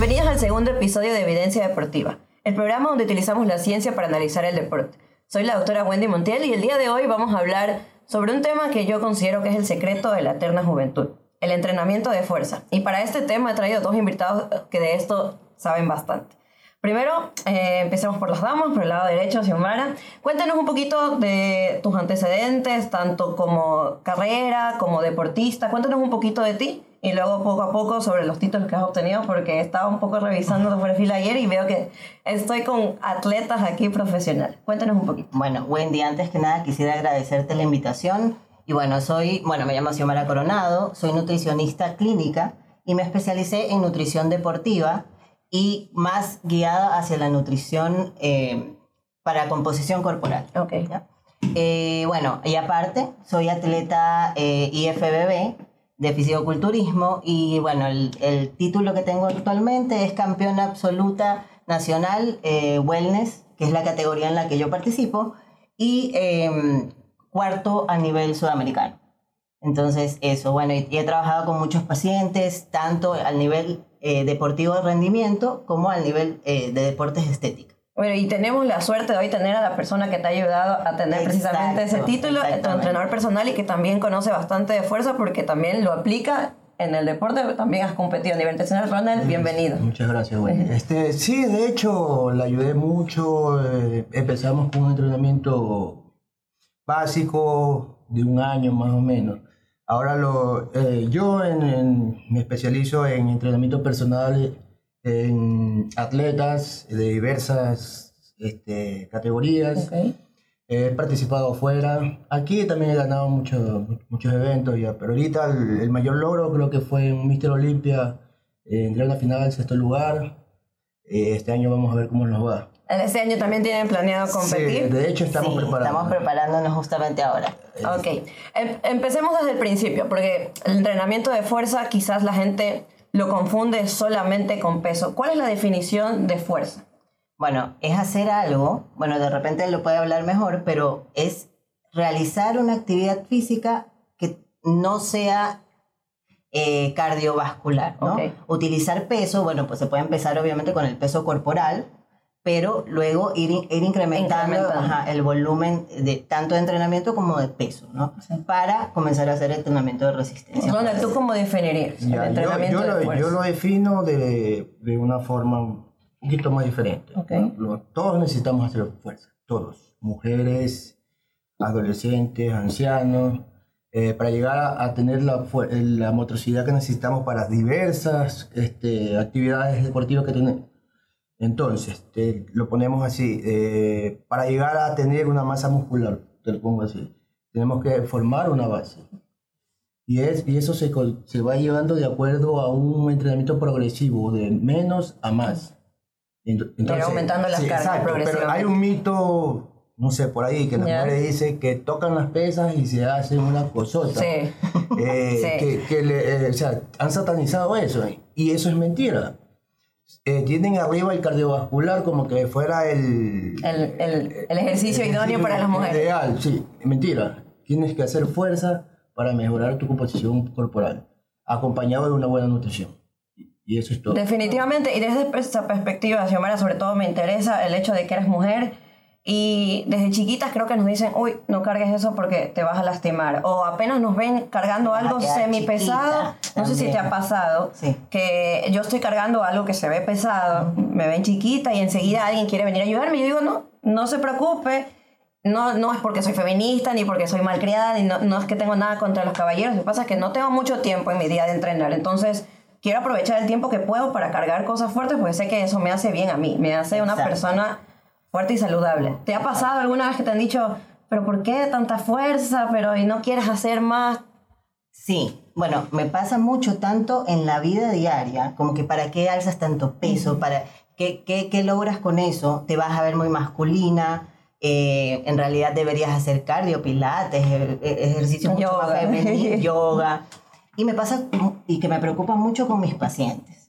Bienvenidos al segundo episodio de Evidencia Deportiva, el programa donde utilizamos la ciencia para analizar el deporte. Soy la doctora Wendy Montiel y el día de hoy vamos a hablar sobre un tema que yo considero que es el secreto de la eterna juventud, el entrenamiento de fuerza. Y para este tema he traído dos invitados que de esto saben bastante. Primero, eh, empecemos por las damas, por el lado derecho, Xiomara. Cuéntanos un poquito de tus antecedentes, tanto como carrera, como deportista. Cuéntanos un poquito de ti y luego poco a poco sobre los títulos que has obtenido, porque estaba un poco revisando tu perfil ayer y veo que estoy con atletas aquí profesionales. Cuéntanos un poquito. Bueno, Wendy, antes que nada quisiera agradecerte la invitación. Y bueno, soy, bueno, me llamo Xiomara Coronado, soy nutricionista clínica y me especialicé en nutrición deportiva y más guiada hacia la nutrición eh, para composición corporal. Ok. Eh, bueno, y aparte, soy atleta eh, IFBB de fisicoculturismo y bueno, el, el, título que tengo actualmente es campeona absoluta nacional wellness, que es la categoría en la que yo participo, y em, cuarto a nivel sudamericano. Entonces, eso, bueno, y, he trabajado con muchos pacientes, tanto al nivel eh, deportivo de rendimiento como al nivel eh, de deportes estéticos. Bueno, y tenemos la suerte de hoy tener a la persona que te ha ayudado a tener precisamente ese título, tu entrenador personal y que también conoce bastante de fuerza porque también lo aplica en el deporte, también has competido a nivel internacional. Ronald, bienvenido. Muchas gracias, güey. Este, sí, de hecho, la ayudé mucho. Eh, empezamos con un entrenamiento básico de un año más o menos. Ahora lo, eh, yo me especializo en entrenamiento personal en atletas de diversas este, categorías. He participado afuera. Aquí también he ganado mucho, muchos eventos, ya, pero ahorita el, mayor logro creo que fue en Mister Olympia. Eh, entré a la final, sexto lugar. Eh, este año vamos a ver cómo nos va. Este año también tienen planeado competir. Sí, de hecho estamos preparando. Estamos preparándonos justamente ahora. Ok, em, empecemos desde el principio, porque el entrenamiento de fuerza quizás la gente lo confunde solamente con peso. ¿Cuál es la definición de fuerza? Bueno, es hacer algo, bueno, de repente lo puede hablar mejor, pero es realizar una actividad física que no sea eh, cardiovascular, ¿no? Utilizar peso, bueno, pues se puede empezar obviamente con el peso corporal, pero luego ir, ir incrementando, el volumen de tanto de entrenamiento como de peso, ¿no? Para comenzar a hacer entrenamiento de resistencia. ¿Dónde ¿tú cómo definirías el entrenamiento yo, yo, de lo, yo, lo, defino de, de, una forma un poquito más diferente. Todos necesitamos hacer fuerza, todos, mujeres, adolescentes, ancianos, eh, para llegar a, a tener la, la, motricidad que necesitamos para diversas este, actividades deportivas que tenemos entonces, lo ponemos así, eh, para llegar a tener una masa muscular, te lo pongo así, tenemos que formar una base. Y, es, y eso se, se va llevando de acuerdo a un entrenamiento progresivo, de menos a más. Entonces, aumentando las cargas Pero hay un mito, no sé, por ahí, que las mujeres dicen que tocan las pesas y se hacen una cosota. Sí. Eh, Que, le, eh, o sea, han satanizado eso. Y eso es mentira eh, tienen arriba el cardiovascular como que fuera el... El, el, ejercicio idóneo para las mujeres. Ideal, sí. Mentira. Tienes que hacer fuerza para mejorar tu composición corporal, acompañado de una buena nutrición. Y eso es todo. Definitivamente, y desde esa perspectiva, Xiomara, sobre todo me interesa el hecho de que eres mujer y desde chiquitas creo que nos dicen, uy, no cargues eso porque te vas a lastimar. O apenas nos ven cargando algo semi pesado. No sé si te ha pasado que yo estoy cargando algo que se ve pesado, me ven chiquita y enseguida alguien quiere venir a ayudarme y yo digo, no, no se preocupe. No, no es porque soy feminista, ni porque soy malcriada, ni no, no es que tengo nada contra los caballeros. Lo que pasa es que no tengo mucho tiempo en mi día de entrenar. Entonces, quiero aprovechar el tiempo que puedo para cargar cosas fuertes porque sé que eso me hace bien a mí. Me hace una persona fuerte y saludable. ¿Te ha pasado alguna vez que te han dicho, pero ¿por qué tanta fuerza? Pero y no quieres hacer más. Sí, bueno, me pasa mucho tanto en la vida diaria, como que para qué alzas tanto peso, para qué, qué, qué logras con eso, te vas a ver muy masculina, eh, en realidad deberías hacer cardio, pilates, e, e, ejercicio mucho yoga. más femenino, yoga. Y me pasa, y que me preocupa mucho con mis pacientes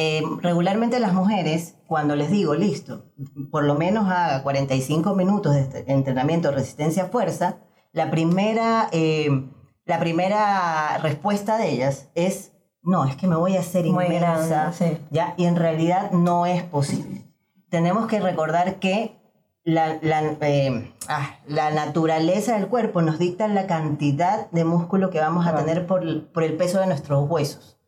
eh, regularmente las mujeres, cuando les digo, listo, por lo menos haga 45 minutos de este entrenamiento resistencia-fuerza, la primera, eh, la primera respuesta de ellas es, no, es que me voy a hacer inmensa, sí. ¿ya? Y en realidad no es posible. Tenemos que recordar que la, la, eh, ah, la naturaleza del cuerpo nos dicta la cantidad de músculo que vamos a Claro. tener por, el- por el peso de nuestros huesos.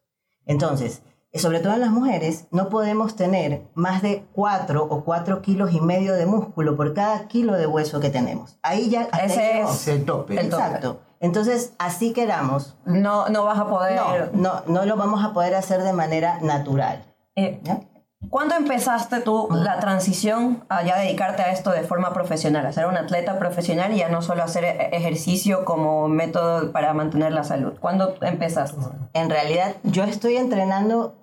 Entonces, sobre todo en las mujeres, no podemos tener más de 4 o 4 kilos y medio de músculo por cada kilo de hueso que tenemos. Ahí ya... Ese es el tope. Exacto. Entonces, así queramos, No, no vas a poder... no, no, no lo vamos a poder hacer de manera natural. Eh. ¿Cuándo empezaste tú la transición a ya dedicarte a esto de forma profesional, a ser un atleta profesional y ya no solo hacer e- ejercicio como método para mantener la salud? ¿Cuándo empezaste? En realidad, yo estoy entrenando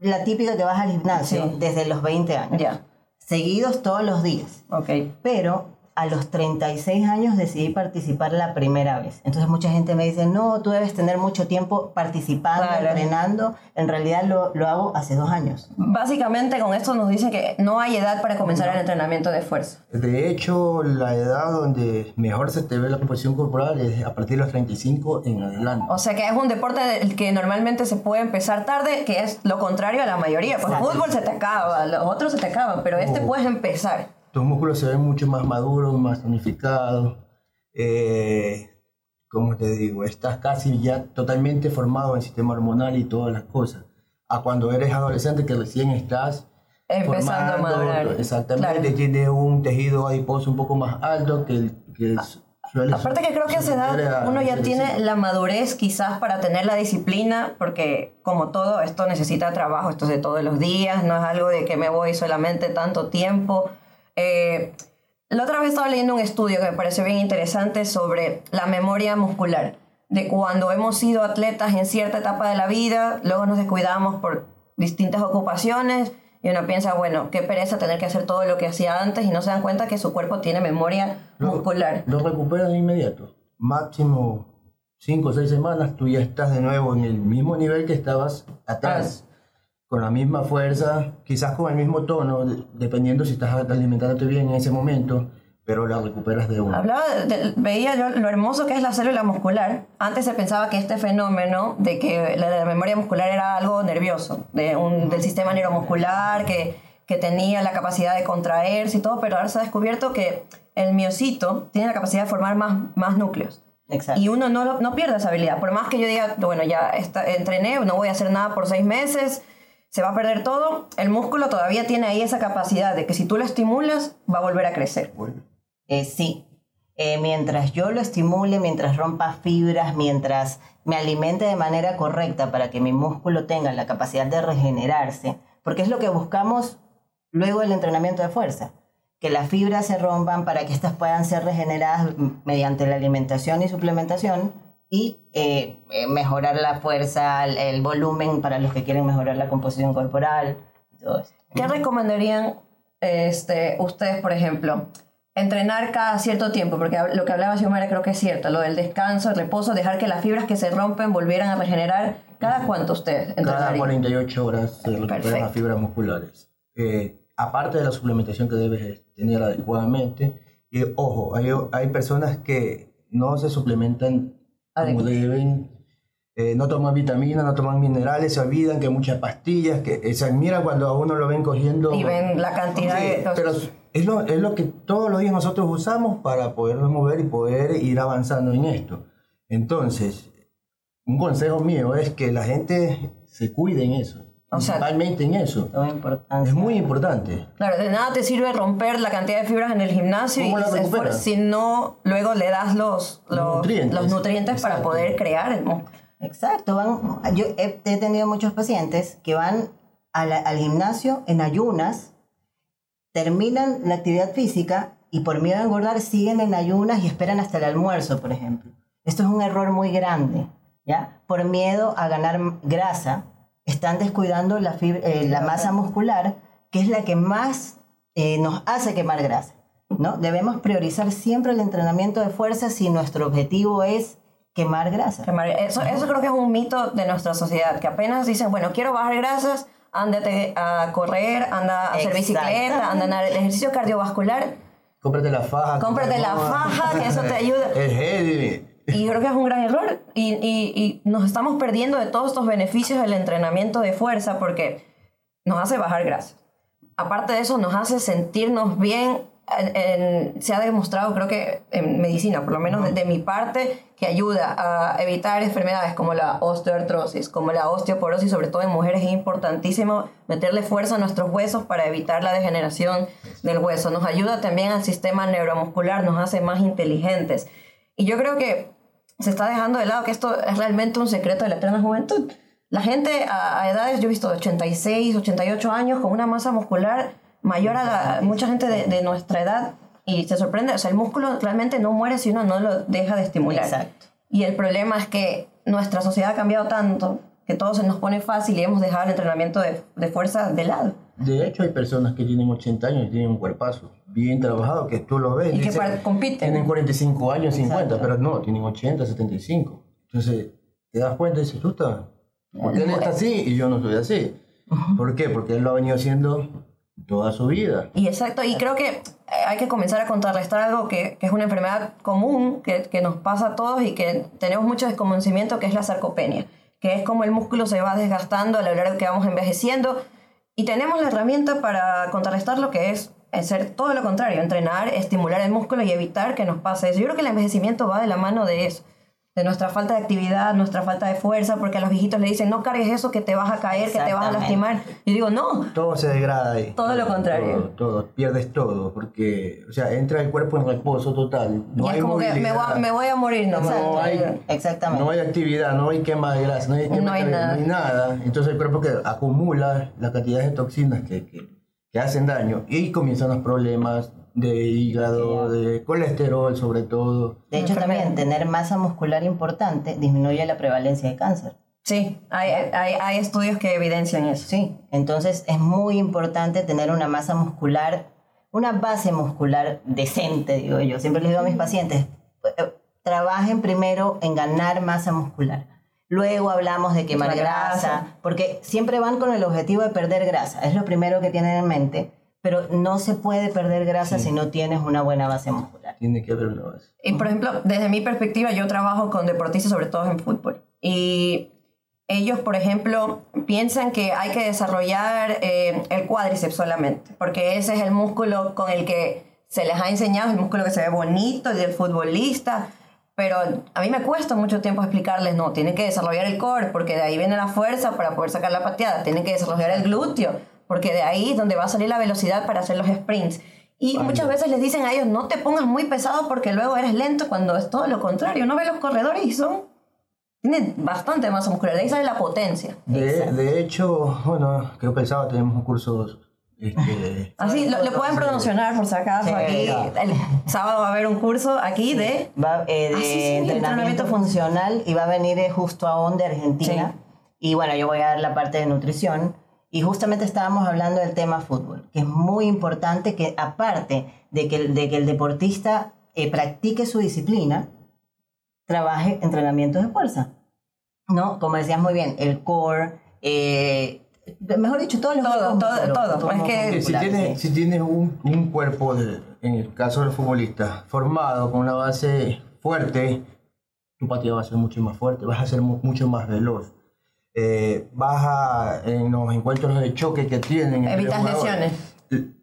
la típica que vas al gimnasio Sí. desde los 20 años. Ya, Seguidos todos los días. ok. Pero a los 36 años decidí participar la primera vez. Entonces mucha gente me dice, no, tú debes tener mucho tiempo participando, Claro. entrenando. En realidad lo, lo hago hace dos años. Básicamente con esto nos dicen que no hay edad para comenzar el entrenamiento de fuerza. De hecho, la edad donde mejor se te ve la composición corporal es a partir de los 35 en adelante. O sea que es un deporte del que normalmente se puede empezar tarde, que es lo contrario a la mayoría. Pues Exacto. fútbol se te acaba, los otros se te acaban, pero este Oh. puedes empezar. Tus músculos se ven mucho más maduros, más tonificados. Eh, como te digo, estás casi ya totalmente formado en el sistema hormonal y todas las cosas. A cuando eres adolescente que recién estás Empezando a formando, madurar. Exactamente, Claro. tiene un tejido adiposo un poco más alto que el que su- suele Aparte que creo que a esa edad a- uno ya a- tiene la madurez quizás para tener la disciplina, porque como todo, esto necesita trabajo, esto es de todos los días, no es algo de que me voy solamente tanto tiempo. Eh, la otra vez estaba leyendo un estudio que me pareció bien interesante sobre la memoria muscular, de cuando hemos sido atletas en cierta etapa de la vida, luego nos descuidamos por distintas ocupaciones y uno piensa, bueno, qué pereza tener que hacer todo lo que hacía antes y no se dan cuenta que su cuerpo tiene memoria Lo- muscular. Lo recuperas de inmediato. Máximo 5 o 6 semanas, tú ya estás de nuevo en el mismo nivel que estabas atrás. Con la misma fuerza, quizás con el mismo tono, de- dependiendo si estás alimentándote bien en ese momento, pero la recuperas de una. Hablaba de- veía yo lo hermoso que es la célula muscular. Antes se pensaba que este fenómeno de que la, la memoria muscular era algo nervioso, de un, del sistema neuromuscular, que, que tenía la capacidad de contraerse y todo, pero ahora se ha descubierto que el miocito tiene la capacidad de formar más, más núcleos. Exacto. Y uno no, lo- no pierde esa habilidad. Por más que yo diga, bueno, ya esta- entrené, no voy a hacer nada por seis meses, se va a perder todo, el músculo todavía tiene ahí esa capacidad de que si tú lo estimulas, va a volver a crecer. Bueno, Eh, sí, Eh, mientras yo lo estimule, mientras rompa fibras, mientras me alimente de manera correcta para que mi músculo tenga la capacidad de regenerarse, porque es lo que buscamos luego del entrenamiento de fuerza, que las fibras se rompan para que éstas puedan ser regeneradas mediante la alimentación y suplementación y eh, eh, mejorar la fuerza, el, el volumen para los que quieren mejorar la composición corporal, todo esto. ¿Qué recomendarían este, ustedes, por ejemplo? Entrenar cada cierto tiempo, porque lo que hablaba Xiomara creo que es cierto, lo del descanso, el reposo, dejar que las fibras que se rompen volvieran a regenerar. ¿Cada cuánto ustedes cada entrenarían? 48 horas se recuperan las fibras musculares. Eh, aparte de la suplementación que debes tener adecuadamente, y ojo, hay, hay personas que no se suplementan como deben, eh, no toman vitaminas, no toman minerales, se olvidan que muchas pastillas, que eh, se admira cuando a uno lo ven cogiendo... Y ven la cantidad Sí, de... pero es lo, es lo que todos los días nosotros usamos para podernos mover y poder ir avanzando en esto. Entonces, un consejo mío es que la gente se cuide en eso, O sea- principalmente en eso. Es muy importante. Claro, de nada te sirve romper la cantidad de fibras en el gimnasio y ¿Cómo la se recuperas? esfuer- si no luego le das los, los, Nutrientes. los nutrientes para poder crear el músculo. Exacto, van, yo he, he tenido muchos pacientes que van a la- al gimnasio en ayunas, terminan la actividad física y por miedo a engordar siguen en ayunas y esperan hasta el almuerzo, por ejemplo. Esto es un error muy grande, ¿ya? Por miedo a ganar grasa, están descuidando la, fib- eh, la masa muscular, que es la que más eh, nos hace quemar grasa, ¿no? Debemos priorizar siempre el entrenamiento de fuerza si nuestro objetivo es quemar grasa. Quemar- Eso, eso creo que es un mito de nuestra sociedad, que apenas dicen, bueno, quiero bajar grasas, ándate a correr, anda a hacer bicicleta, anda a andar el ejercicio cardiovascular. Cómprate la faja. Cómprate la faja, que eso te ayuda. El gel, Y creo que es un gran error. Y, y, y nos estamos perdiendo de todos estos beneficios del entrenamiento de fuerza porque nos hace bajar grasa. Aparte de eso, nos hace sentirnos bien. En- en- se ha demostrado, creo que en medicina, por lo menos de, de mi parte, que ayuda a evitar enfermedades como la osteoartrosis, como la osteoporosis, sobre todo en mujeres. Es importantísimo meterle fuerza a nuestros huesos para evitar la degeneración del hueso. Nos ayuda también al sistema neuromuscular, nos hace más inteligentes. Y yo creo que se está dejando de lado que esto es realmente un secreto de la eterna juventud. La gente a, a edades, yo he visto de 86, 88 años con una masa muscular mayor a la, mucha gente de, de nuestra edad y se sorprende, o sea, el músculo realmente no muere si uno no lo deja de estimular. Exacto. Y el problema es que nuestra sociedad ha cambiado tanto que todo se nos pone fácil y hemos dejado el entrenamiento de, de fuerza de lado. De hecho, hay personas que tienen 80 años y tienen un cuerpazo bien trabajado, que tú lo ves. Y que dice, par- compiten. Tienen 45 años, 50, Exacto. pero no, tienen 80, 75. Entonces, te das cuenta y dices, tú estás. Porque él está así y yo no estoy así. ¿Por qué? Porque él lo ha venido haciendo toda su vida. Y exacto, y creo que eh, hay que comenzar a contrarrestar algo que, que es una enfermedad común que, que nos pasa a todos y que tenemos mucho desconocimiento, que es la sarcopenia, que es como el músculo se va desgastando a lo largo que vamos envejeciendo. Y tenemos la herramienta para contrarrestar lo que es hacer todo lo contrario, entrenar, estimular el músculo y evitar que nos pase eso. Yo creo que el envejecimiento va de la mano de eso, de nuestra falta de actividad, nuestra falta de fuerza, porque a los viejitos le dicen, no cargues eso que te vas a caer, que te vas a lastimar. Y digo, no, Todo se degrada ahí. Todo lo contrario. Todo, todo, pierdes todo, porque, o sea, entra el cuerpo en reposo total. No y hay es como que me voy, a, movilidad. me voy a morir nomás. No hay, Exactamente. no hay actividad, no hay quema de grasa, no hay, quema No hay de- nada. no hay nada. Entonces el cuerpo que acumula la cantidad de toxinas que, que, que hacen daño y comienzan los problemas de hígado, de colesterol sobre todo. De hecho, también tener masa muscular importante disminuye la prevalencia de cáncer. Sí, hay, hay, hay estudios que evidencian eso. Sí, entonces es muy importante tener una masa muscular, una base muscular decente, digo yo. Siempre les digo a mis pacientes, eh, trabajen primero en ganar masa muscular. Luego hablamos de quemar grasa, porque siempre van con el objetivo de perder grasa, es lo primero que tienen en mente, pero no se puede perder grasa si no tienes una buena base muscular. Tiene que haber una base. Y por ejemplo, desde mi perspectiva, yo trabajo con deportistas, sobre todo en fútbol. Y ellos, por ejemplo, piensan que hay que desarrollar eh, el cuádriceps solamente, porque ese es el músculo con el que se les ha enseñado, el músculo que se ve bonito, el del futbolista. Pero a mí me cuesta mucho tiempo explicarles, no, tienen que desarrollar el core, porque de ahí viene la fuerza para poder sacar la pateada. Tienen que desarrollar el glúteo, porque de ahí es donde va a salir la velocidad para hacer los sprints. Y muchas veces les dicen a ellos, no te pongas muy pesado porque luego eres lento, cuando es todo lo contrario. No ve los corredores y son... Tienen bastante masa muscular, de ahí sale la potencia. De, de hecho, bueno, que el sábado tenemos un curso este, Así, lo, lo pueden promocionar por si acaso. Sí, aquí, el sábado va a haber un curso aquí de... Va, eh, de Ah, sí, sí, entrenamiento, entrenamiento funcional y va a venir eh, justo a ON de Argentina. Y bueno, yo voy a dar la parte de nutrición. Y justamente estábamos hablando del tema fútbol, que es muy importante que aparte de que, de que el deportista eh, practique su disciplina, trabaje entrenamientos de fuerza. ¿No? Como decías muy bien, el core, eh, mejor dicho, todos los Todo, todo, musculosos, todo. Es que- si tienes, sí. si tienes un, un cuerpo, de- en el caso del futbolista, formado con una base fuerte, tu pateada va a ser mucho más fuerte, vas a ser mu- mucho más veloz. Eh, vas a, en los encuentros de choque que tienen... Evitas lesiones.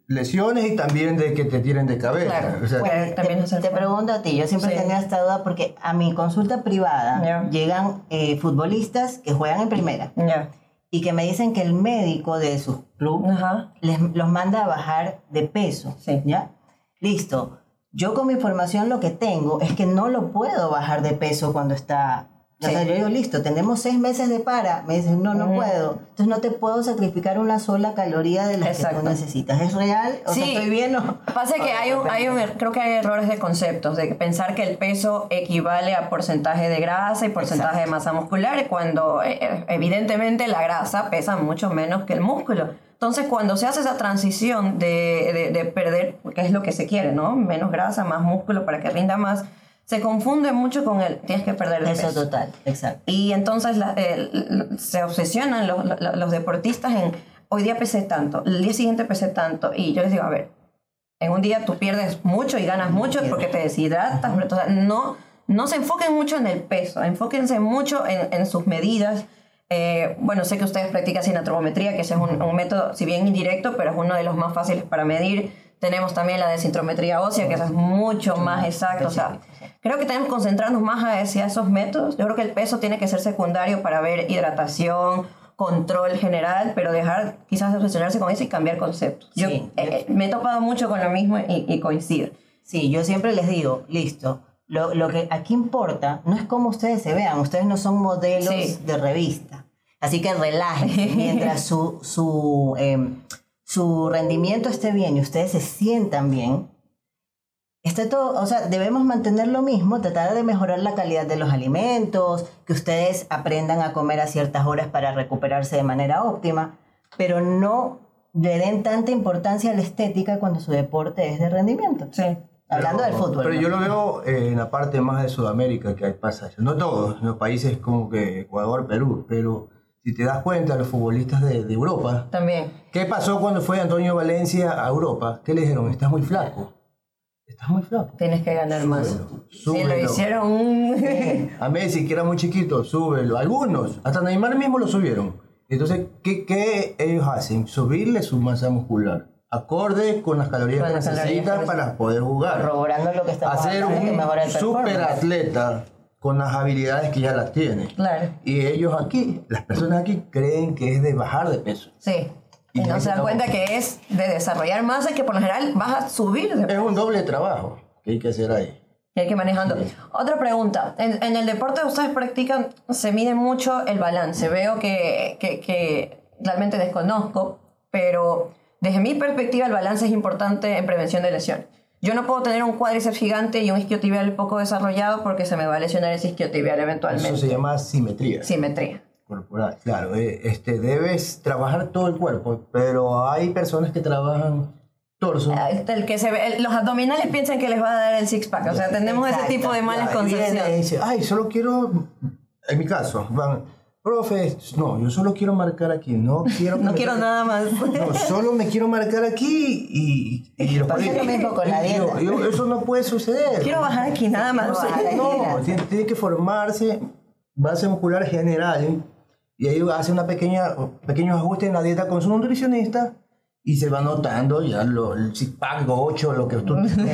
Lesiones y también de que te tiren de cabeza. Claro. O sea, Bueno, Te- también te, pregunto a ti, yo siempre Sí. tenía esta duda porque a mi consulta privada Ya. llegan eh, futbolistas que juegan en primera Ya. Y que me dicen que el médico de su club Ajá. les, los manda a bajar de peso. Sí. ¿Ya? Listo. Yo con mi información lo que tengo es que no lo puedo bajar de peso cuando está... O Sí. sea, yo digo, listo, tenemos seis meses de para. Me dicen, no, no Ujú. puedo. Entonces no te puedo sacrificar una sola caloría de las que Exacto. tú necesitas. ¿Es real? O sea, Sí. ¿estoy bien o...? Pasa que hay un, hay un, er- creo que hay errores de conceptos, de pensar que el peso equivale a porcentaje de grasa y porcentaje de masa muscular, cuando eh, eh, evidentemente la grasa pesa mucho menos que el músculo. Entonces, cuando se hace esa transición de, de, de perder, que es lo que se quiere, ¿no? Menos grasa, más músculo para que rinda más, se confunde mucho con el tienes que perder de Eso peso. total, exacto. Y entonces la- se obsesionan los, los- los deportistas en hoy día pesé tanto, el día siguiente pesé tanto. Y yo les digo, a ver, en un día tú pierdes mucho y ganas mucho porque te deshidratas. Entonces, no, no se enfoquen mucho en el peso, enfóquense mucho en, en sus medidas. Eh, bueno, sé que ustedes practican sinatrometría, que ese es un, un método, si bien indirecto, pero es uno de los más fáciles para medir. Tenemos también la desintrometría ósea, que esa es mucho más exacto. O sea, creo que tenemos que concentrarnos más hacia esos métodos. Yo creo que el peso tiene que ser secundario para ver hidratación, control general, pero dejar quizás obsesionarse con eso y cambiar conceptos. Yo, Sí, eh, eh, me he topado mucho con lo mismo y, y coincido. Sí, yo siempre les digo, listo, lo, lo que aquí importa no es cómo ustedes se vean, ustedes no son modelos Sí. de revista. Así que relájense, mientras su, su, em, su rendimiento esté bien y ustedes se sientan bien, esté todo, o sea, debemos mantener lo mismo, tratar de mejorar la calidad de los alimentos, que ustedes aprendan a comer a ciertas horas para recuperarse de manera óptima, pero no le den tanta importancia a la estética cuando su deporte es de rendimiento. Sí. Hablando Pero- del fútbol. Pero ¿no? yo lo veo eh, en la parte más de Sudamérica que hay pasa eso. No todos, en los países como que Ecuador, Perú, pero si te das cuenta, los futbolistas de, de Europa, También. ¿qué pasó cuando fue Antonio Valencia a Europa? ¿Qué le dijeron? Estás muy flaco. Estás muy flaco. Tienes que ganar más. Súbelo, Sí, súbelo. lo hicieron. A Messi, que era muy chiquito, súbelo. Algunos, hasta Neymar mismo lo subieron. Entonces, ¿qué, qué ellos hacen? Subirle su masa muscular. Acorde con las calorías Con que las necesitan para poder jugar. corroborando lo que estamos Hacer un mejora con las habilidades que ya las tiene. claro. Y ellos aquí, las personas aquí creen que es de bajar de peso. Sí. Y, Y no se dan cuenta que es de desarrollar masa que por lo general vas a subir de Es un doble trabajo que hay que hacer ahí. Y hay que ir manejando. Otra pregunta. En, en el deporte que ustedes practican, se mide mucho el balance. Veo que, que, que realmente desconozco, pero desde mi perspectiva el balance es importante en prevención de lesiones. Yo no puedo tener un cuádriceps gigante y un isquiotibial poco desarrollado porque se me va a lesionar ese isquiotibial eventualmente. Eso se llama simetría Simetría. corporal. Claro, eh, este, debes trabajar todo el cuerpo, pero hay personas que trabajan torso. Ah, este, El que se ve, los abdominales piensan que les va a dar el six pack. O sea, tenemos ese tipo de malas concepciones. ay, solo quiero, en mi caso, van, profe, no, yo solo quiero marcar aquí, no quiero... No quiero nada más. No, solo me quiero marcar aquí y... y lo políticos- mismo con la y yo- yo- eso no puede suceder. Quiero bajar aquí nada más. No, tiene, tiene que formarse base muscular general y ahí hace una pequeña pequeños ajustes en la dieta con su nutricionista y se va notando ya lo, el pack 8 lo que tú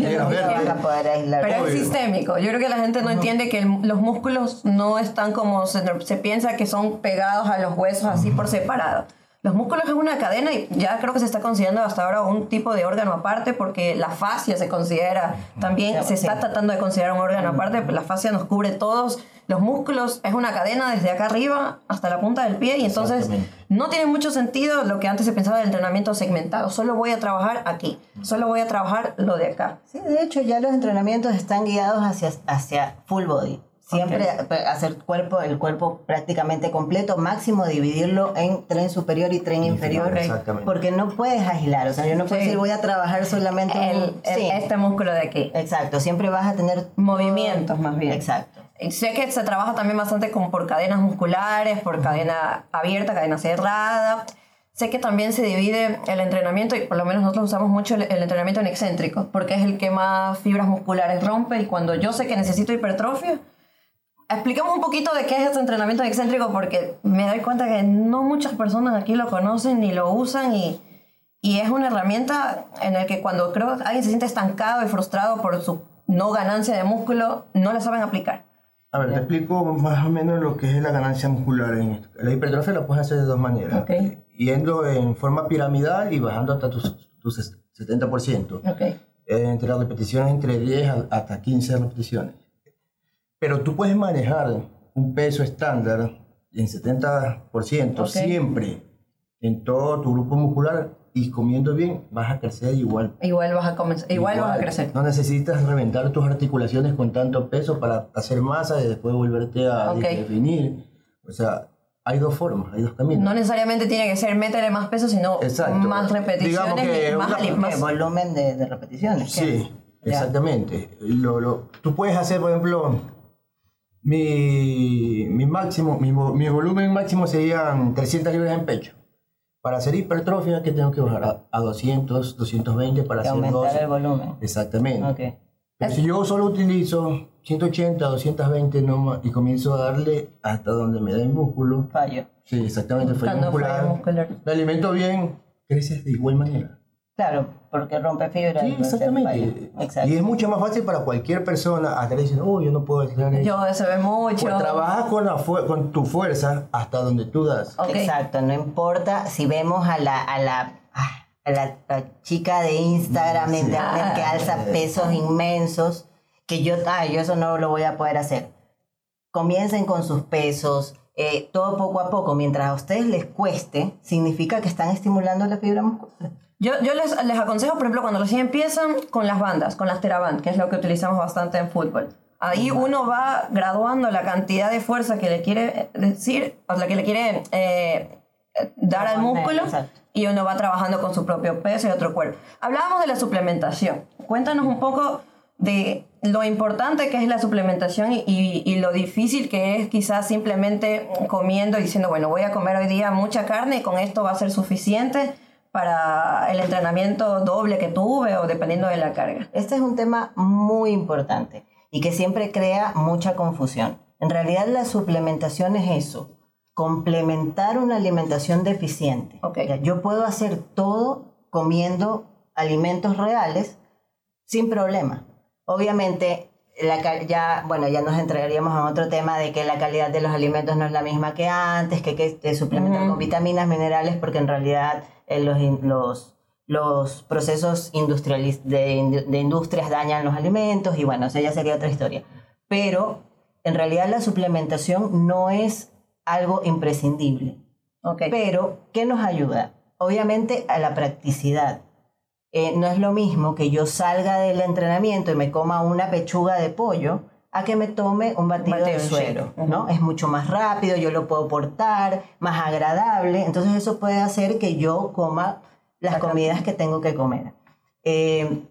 aislar. Pero es sistémico. Yo creo que la gente no entiende que el- los músculos no están como se, se piensa que son pegados a los huesos así por separado. Los músculos es una cadena y ya creo que se está considerando hasta ahora un tipo de órgano aparte porque la fascia se considera también, Sí, se está sí. tratando de considerar un órgano aparte, pero la fascia nos cubre todos. Los músculos es una cadena desde acá arriba hasta la punta del pie y entonces no tiene mucho sentido lo que antes se pensaba del entrenamiento segmentado. Solo voy a trabajar aquí, solo voy a trabajar lo de acá. Sí, de hecho ya los entrenamientos están guiados hacia, hacia full body. Siempre a- hacer cuerpo, el cuerpo prácticamente completo, máximo dividirlo en tren superior y tren inferior, exactamente. porque no puedes aislar, o sea, yo no puedo Sí. decir voy a trabajar solamente un- El- el- sí, este músculo de aquí. exacto, siempre vas a tener Movimientos más bien. Exacto. Y Sé que se trabaja también bastante como por cadenas musculares, por cadena abierta, cadena cerrada. Sé que también se divide el entrenamiento, y por lo menos nosotros usamos mucho el, el entrenamiento en excéntrico, porque es el que más fibras musculares rompe. Y cuando yo sé que necesito hipertrofia, expliquemos un poquito de qué es este entrenamiento en excéntrico, porque me doy cuenta que no muchas personas aquí lo conocen ni lo usan. Y, y es una herramienta en la que cuando creo alguien se siente estancado y frustrado por su no ganancia de músculo, no la saben aplicar. A ver, te explico más o menos lo que es la ganancia muscular en esto. La hipertrofia la puedes hacer de dos maneras. Ok. Yendo en forma piramidal y bajando hasta tus, tus 70%. Ok. Eh, entre repeticiones entre 10 a- hasta 15 repeticiones. Pero tú puedes manejar un peso estándar en 70% Ok. siempre en todo tu grupo muscular y comiendo bien vas a crecer igual. Igual vas a comenzar, igual, vas a crecer. No necesitas reventar tus articulaciones con tanto peso para hacer masa y después volverte a Ok. definir. O sea, hay dos formas, hay dos caminos. No necesariamente tiene que ser métele más peso, sino Exacto. más repeticiones Digamos que y más, una- volumen de, de repeticiones. Sí, exactamente. Lo, lo- tú puedes hacer, por ejemplo, mi, mi máximo, mi, mi volumen máximo serían 300 libras en pecho. Para hacer hipertrofia, que tengo que bajar a, a 200, 220 para hacer aumentar 12. el volumen. Exactamente. Ok. Pero si yo solo utilizo 180, 220 nomás y comienzo a darle hasta donde me da el músculo, Fallo. sí, exactamente, fallo muscular, muscular. me alimento bien, creces de igual manera. Claro, porque rompe fibra. Sí, exactamente. Exacto. Y es mucho más fácil para cualquier persona hasta le dicen, oh, yo no puedo hacer eso. Yo se ve mucho. Pues trabaja con, la fu- con tu fuerza hasta donde tú das. Ok. Exacto, no importa si vemos a la, a la, ah, a la, la chica de Instagram, de internet que alza pesos inmensos, que yo, ay, yo eso no lo voy a poder hacer. Comiencen con sus pesos, eh, todo poco a poco, mientras a ustedes les cueste, significa que están estimulando la fibra muscular. Yo, yo les, les aconsejo, por ejemplo, cuando recién empiezan con las bandas, con las Teraband, que es lo que utilizamos bastante en fútbol. Ahí uno va graduando la cantidad de fuerza que le quiere decir, o la que le quiere eh, dar al músculo, Exacto. y uno va trabajando con su propio peso y otro cuerpo. Hablábamos de la suplementación. Cuéntanos un poco de lo importante que es la suplementación y, y- y lo difícil que es quizás simplemente comiendo y diciendo, bueno, voy a comer hoy día mucha carne y con esto va a ser suficiente para el entrenamiento doble que tuve o dependiendo de la carga. Este es un tema muy importante y que siempre crea mucha confusión. En realidad la suplementación es eso, complementar una alimentación deficiente. Ok. Ya, Yo puedo hacer todo comiendo alimentos reales sin problema. Obviamente, la, ya, bueno, ya nos entregaríamos a otro tema de que la calidad de los alimentos no es la misma que antes, que hay que suplementar con vitaminas, minerales, porque en realidad eh, los, los, los procesos industrialis- de, indu- de industrias dañan los alimentos y bueno, eso ya sería otra historia. Pero en realidad la suplementación no es algo imprescindible. Ok. Pero, ¿qué nos ayuda? Obviamente a la practicidad. Eh, no es lo mismo que yo salga del entrenamiento y me coma una pechuga de pollo a que me tome un batido, batido, de suero, Ujú. ¿no? Es mucho más rápido, yo lo puedo portar, más agradable, entonces eso puede hacer que yo coma las La comidas que tengo que comer. Eh,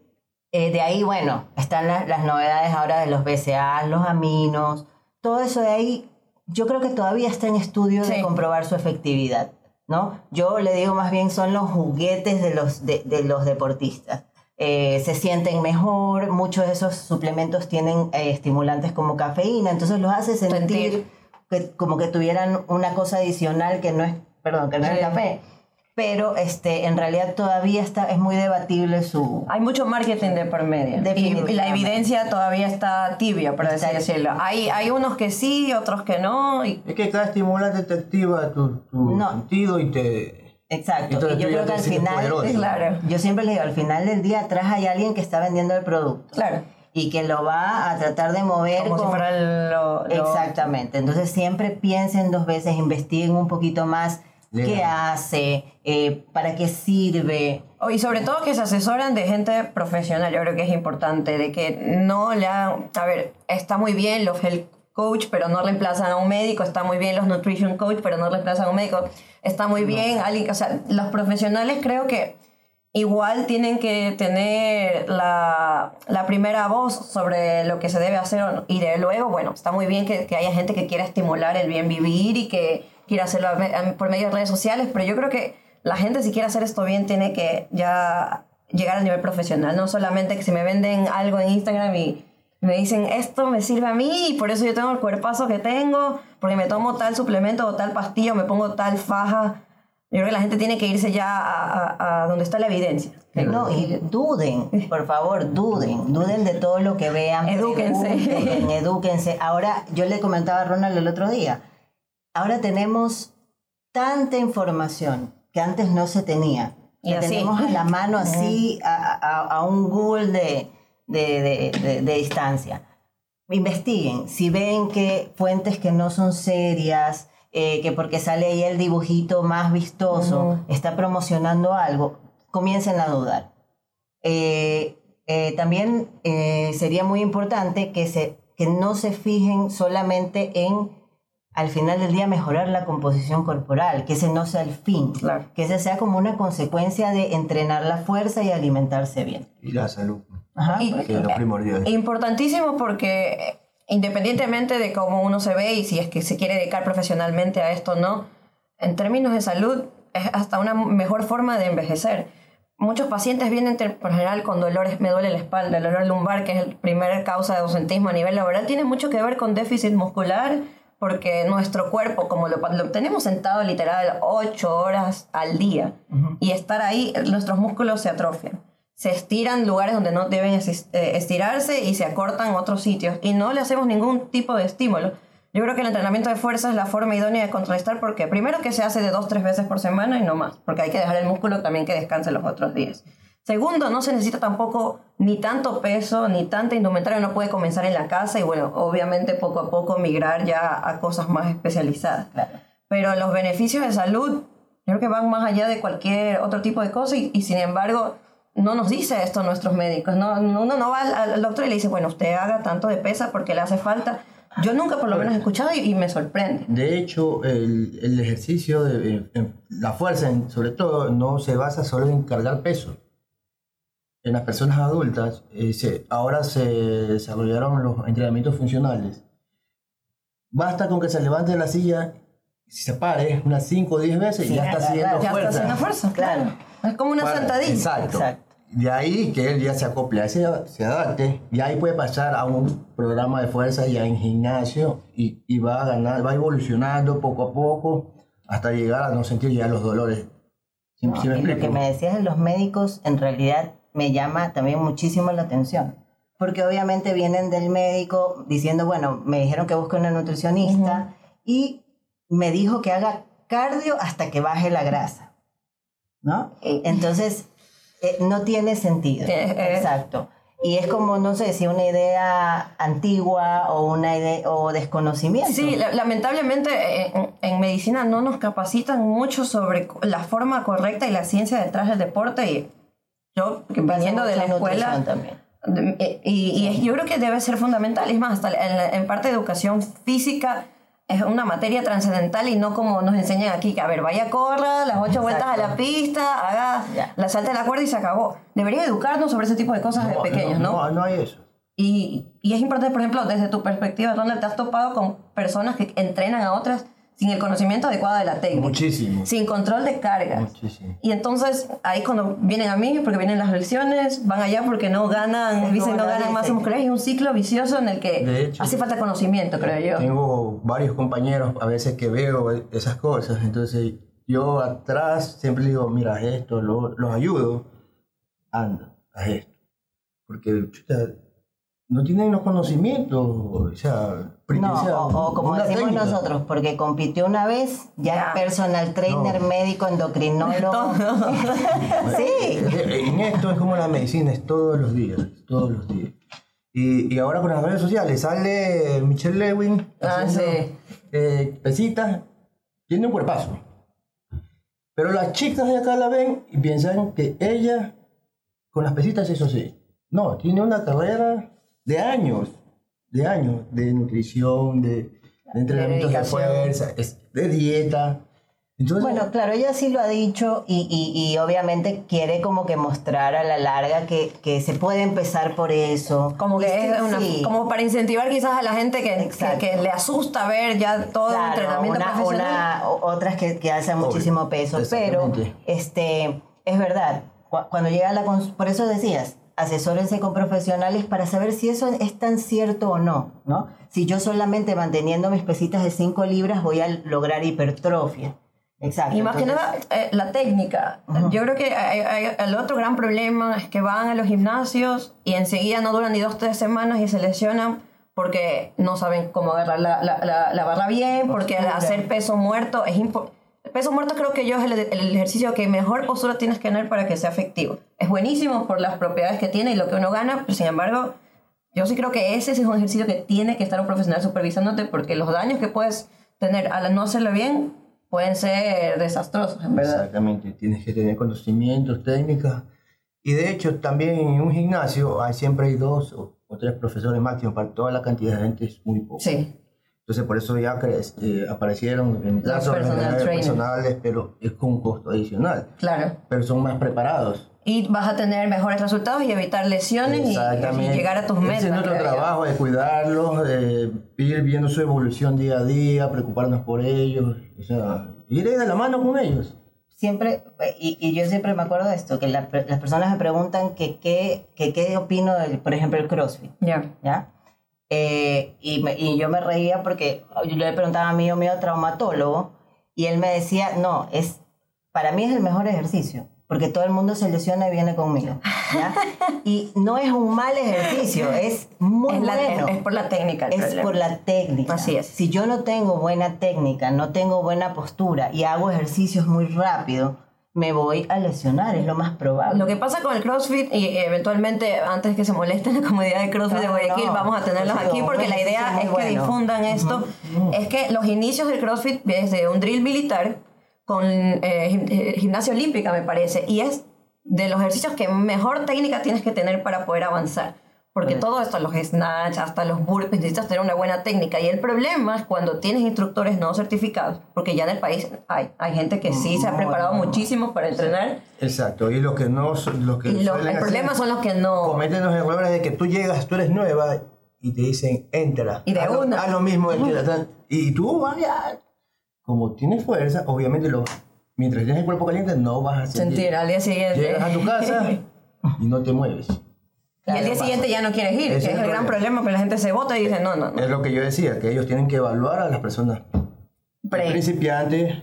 eh, de ahí, bueno, están las, las novedades ahora de los BCA, los aminos, todo eso de ahí, yo creo que todavía está en estudio de Sí. comprobar su efectividad, ¿no? Yo le digo más bien son los juguetes de los, de, de los deportistas. Eh, se sienten mejor, muchos de esos suplementos tienen eh, estimulantes como cafeína, entonces los hace sentir, Sentir. que, como que tuvieran una cosa adicional que no es, perdón, que no es el café. Pero este, en realidad todavía está, es muy debatible su, Hay mucho marketing de por medio. Y, la evidencia todavía está tibia, por así decirlo. Hay, hay unos que sí, otros que no. Y Es que cada estimulante te activa tu, tu No. sentido y te... Exacto. Entonces y yo creo que al final, poderoso. Claro. yo siempre le digo, al final del día atrás hay alguien que está vendiendo el producto claro, y que lo va a tratar de mover como si con- fuera lo, lo- Exactamente. Entonces siempre piensen dos veces, investiguen un poquito más qué hace, eh, para qué sirve. Oh, Y sobre todo que se asesoran de gente profesional, yo creo que es importante, de que no le hagan, a ver, está muy bien los health coach, pero no reemplazan a un médico, está muy bien los nutrition coach, pero no reemplazan a un médico, está muy bien alguien, o sea, los profesionales creo que igual tienen que tener la, la primera voz sobre lo que se debe hacer y de luego, bueno, está muy bien que, que haya gente que quiera estimular el bien vivir y que quiera hacerlo por medio de redes sociales, pero yo creo que la gente si quiere hacer esto bien tiene que ya llegar al nivel profesional, no solamente que si me venden algo en Instagram y me dicen esto me sirve a mí y por eso yo tengo el cuerpazo que tengo, porque me tomo tal suplemento o tal pastillo, me pongo tal faja. Yo creo que la gente tiene que irse ya a, a- a donde está la evidencia. No, y duden, por favor, duden, duden de todo lo que vean. Edúquense. pregunten, edúquense. Ahora, yo le comentaba a Ronald el otro día, ahora tenemos tanta información que antes no se tenía. Y tenemos a la mano así, a, a- a un Google de, de, de- de- de distancia. Investiguen, si ven que fuentes que no son serias, eh, que porque sale ahí el dibujito más vistoso, está promocionando algo, comiencen a dudar. Eh, eh, también sería muy importante que, se, que no se fijen solamente en, al final del día, mejorar la composición corporal, que ese no sea el fin, Claro. que ese sea como una consecuencia de entrenar la fuerza y alimentarse bien. Y la salud, Ajá. Y- que es lo primordial. Importantísimo porque eh, independientemente de cómo uno se ve y si es que se quiere dedicar profesionalmente a esto o no, en términos de salud es hasta una mejor forma de envejecer. muchos pacientes vienen por general con dolores, me duele la espalda, el dolor lumbar, que es el primer causa de ausentismo a nivel laboral, tiene mucho que ver con déficit muscular, porque nuestro cuerpo, como lo, lo tenemos sentado literal 8 horas al día, y estar ahí, nuestros músculos se atrofian. Se estiran lugares donde no deben eh, estirarse y se acortan otros sitios, y no le hacemos ningún tipo de estímulo. Yo creo que el entrenamiento de fuerza es la forma idónea de contrarrestar porque primero que se hace de dos, tres veces por semana y no más, porque hay que dejar el músculo también que descanse los otros días. Segundo, no se necesita tampoco ni tanto peso, ni tanta indumentaria, uno puede comenzar en la casa y bueno, obviamente poco a poco migrar ya a cosas más especializadas. Pero los beneficios de salud, creo que van más allá de cualquier otro tipo de cosa y, y sin embargo no nos dice esto nuestros médicos. No, uno no va al, al doctor y le dice, bueno, usted haga tanto de pesa porque le hace falta. Yo nunca por lo menos he escuchado y, y me sorprende. De hecho, el, el ejercicio, de, la fuerza en- sobre todo, no se basa solo en cargar peso. En las personas adultas, eh, se- ahora se desarrollaron los entrenamientos funcionales. Basta con que se levante de la silla, si se pare unas 5 o 10 veces, Sí, ya está haciendo Ya fuerza. está haciendo fuerza. Claro. Es como una Para- sentadilla. Exacto. Exacto. De ahí que él ya se acople, a ese se adapte, y ahí puede pasar a un programa de fuerza ya en gimnasio y, y va a ganar, va evolucionando poco a poco hasta llegar a no sentir ya los dolores. ¿Sí, No, sí me y lo que me decías de los médicos en realidad me llama también muchísimo la atención. Porque obviamente vienen del médico diciendo, bueno, me dijeron que busque una nutricionista y me dijo que haga cardio hasta que baje la grasa. ¿No? Entonces, eh, no tiene sentido. Eh. Exacto. Y es como, no sé, si una idea antigua o una idea o desconocimiento. Sí, la- lamentablemente eh, en, en medicina no nos capacitan mucho sobre la forma correcta y la ciencia detrás del deporte. Y yo, que viniendo de la escuela, también. y, y es- yo creo que debe ser fundamental. Es más, hasta en, la- en parte de educación física es una materia trascendental y no como nos enseñan aquí, que a ver, vaya, corra las ocho vueltas a la pista, haga Ya. la salta de la cuerda y se acabó. Deberían educarnos sobre ese tipo de cosas de pequeños, ¿no? No, no hay eso. Y, y es importante, por ejemplo, desde tu perspectiva, Ronald, te has topado con personas que entrenan a otras sin el conocimiento adecuado de la técnica. Muchísimo. Sin control de cargas. Muchísimo. Y entonces, ahí cuando vienen a mí, porque vienen las lesiones, van allá porque no ganan, Es dicen no ganan masa muscular. Y es un ciclo vicioso en el que hecho, hace falta conocimiento, creo yo. Tengo varios compañeros a veces que veo esas cosas, entonces yo atrás siempre digo, mira esto, lo- los ayudo, anda, haz esto. Porque chuta, no tienen los conocimientos, o sea, No, o sea, o, o como decimos técnica. nosotros, porque compitió una vez, ya Ya. personal trainer, No. médico, endocrinólogo. sí. Eh, En esto es como la medicina, es todos los días, todos los días. Y, y ahora con las redes sociales sale Michelle Lewin Ah, sí. eh, pesitas, tiene un cuerpazo. Pero las chicas de acá la ven y piensan que ella con las pesitas eso sí. No, tiene una carrera de años, de años, de nutrición, de, de entrenamientos de, dedicación. fuerza, de dieta. Entonces, Bueno, claro, ella sí lo ha dicho y, y- y obviamente quiere como que mostrar a la larga que, que se puede empezar por eso. Como que es una, sí. como para incentivar quizás a la gente que, que, le asusta ver ya todo el entrenamiento una- profesional. una- otras que, que hacen Obvio, muchísimo peso, pero este, es verdad, cu- cuando llega la por eso decías, asesórense con profesionales para saber si eso es tan cierto o no, ¿no? Si yo solamente manteniendo mis pesitas de 5 libras voy a lograr hipertrofia. Exacto. Y más que entonces- nada, eh, la técnica. Yo creo que hay- hay- el otro gran problema es que van a los gimnasios y enseguida no duran ni dos tres semanas y se lesionan porque no saben cómo agarrar la, la, la, la barra bien, porque hacer peso muerto es importante. Peso muerto creo que yo es el, el ejercicio que mejor postura tienes que tener para que sea efectivo. Es buenísimo por las propiedades que tiene y lo que uno gana, pero sin embargo, yo sí creo que ese es un ejercicio que tiene que estar un profesional supervisándote porque los daños que puedes tener al no hacerlo bien pueden ser desastrosos, en verdad. Exactamente, tienes que tener conocimientos, técnicas. Y de hecho, también en un gimnasio hay, siempre hay dos o, o tres profesores máximo para toda la cantidad de gente, es muy poco. Sí. Entonces, por eso ya eh, aparecieron caso, personal personales, pero es con un costo adicional. Claro. Pero son más preparados. Y vas a tener mejores resultados y evitar lesiones y, y llegar a tus metas. Ese es nuestro trabajo, de cuidarlos, de ir viendo su evolución día a día, preocuparnos por ellos, o sea, ir de la mano con ellos. siempre, y, y yo siempre me acuerdo de esto, que la- las personas me preguntan que qué que, opino, del, por ejemplo, el CrossFit, Ya. ¿ya? Eh, y, me- y yo me reía porque yo le preguntaba a mi amigo mío traumatólogo y él me decía, no, es, para mí es el mejor ejercicio, porque todo el mundo se lesiona y viene conmigo, ¿ya? Y no es un mal ejercicio, es muy Es, la- bueno. es por la técnica. el Es problema. por la técnica. Así es. Si yo no tengo buena técnica, no tengo buena postura y hago ejercicios muy rápido, me voy a lesionar, es lo más probable. Lo que pasa con el CrossFit, y eventualmente, antes que se molesten la comunidad de CrossFit de No, Guayaquil, no. vamos a tenerlos Pues aquí porque la idea es que difundan esto. Es que los inicios del CrossFit desde un drill militar con eh, eh, gimnasia olímpica, me parece, y es de los ejercicios que mejor técnica tienes que tener para poder avanzar. Porque Pues. todo esto, los snatch, hasta los burpees, necesitas tener una buena técnica. Y el problema es cuando tienes instructores no certificados, porque ya en el país hay, hay gente que sí se ha preparado muchísimo para entrenar, Exacto, y los que no los que y lo- el problema son los que no. cometen los errores de que tú llegas, tú eres nueva y te dicen, entra. Y de haz lo- una. haz lo mismo quieras. Y tú, vaya, como tienes fuerza, obviamente lo, mientras tienes el cuerpo caliente no vas a sentir. Sentir al día siguiente. Llegas a tu casa y no te mueves. Y al día siguiente ya no quieres ir, Ese que es el el gran problema. que la gente se vota y dice, no, no, no. Es lo que yo decía, que ellos tienen que evaluar a las personas Pre. principiantes,